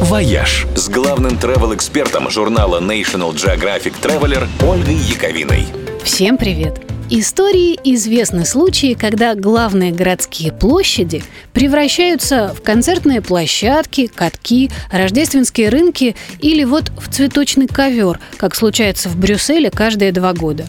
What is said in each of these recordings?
«Вояж» с главным travel-экспертом журнала National Geographic Traveler Ольгой Яковиной. Всем привет! Истории известны случаи, когда главные городские площади превращаются в концертные площадки, катки, рождественские рынки или вот в цветочный ковер, как случается в Брюсселе каждые два года.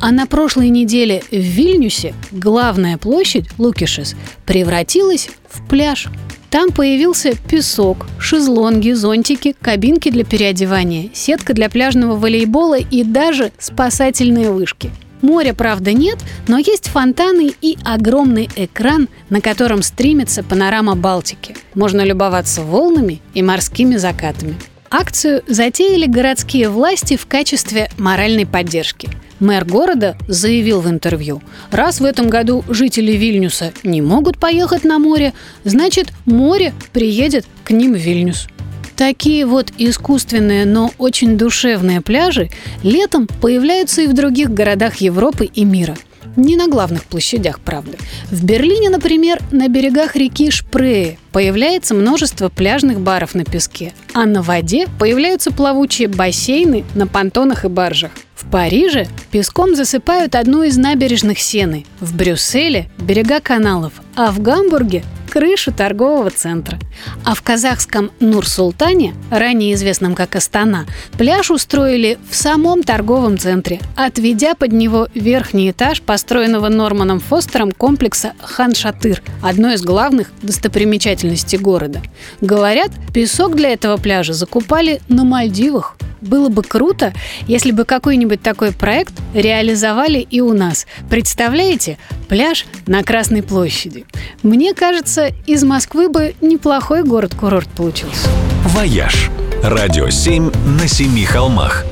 А на прошлой неделе в Вильнюсе главная площадь Лукишес превратилась в пляж. Там появился песок, шезлонги, зонтики, кабинки для переодевания, сетка для пляжного волейбола и даже спасательные вышки – Моря, правда, нет, но есть фонтаны и огромный экран, на котором стримится панорама Балтики. Можно любоваться волнами и морскими закатами. Акцию затеяли городские власти в качестве моральной поддержки. Мэр города заявил в интервью, раз в этом году жители Вильнюса не могут поехать на море, значит море приедет к ним в Вильнюс. Такие вот искусственные, но очень душевные пляжи летом появляются и в других городах Европы и мира. Не на главных площадях, правда. В Берлине, например, на берегах реки Шпрее появляется множество пляжных баров на песке, а на воде появляются плавучие бассейны на понтонах и баржах. В Париже песком засыпают одну из набережных Сены, в Брюсселе – берега каналов, а в Гамбурге крышу торгового центра. А в казахском Нур-Султане, ранее известном как Астана, пляж устроили в самом торговом центре, отведя под него верхний этаж построенного Норманом Фостером комплекса Хан-Шатыр, одной из главных достопримечательностей города. Говорят, песок для этого пляжа закупали на Мальдивах. Было бы круто, если бы какой-нибудь такой проект реализовали и у нас. Представляете, пляж на Красной площади. Мне кажется, из Москвы бы неплохой город-курорт получился. «Вояж» – радио 7 на семи холмах –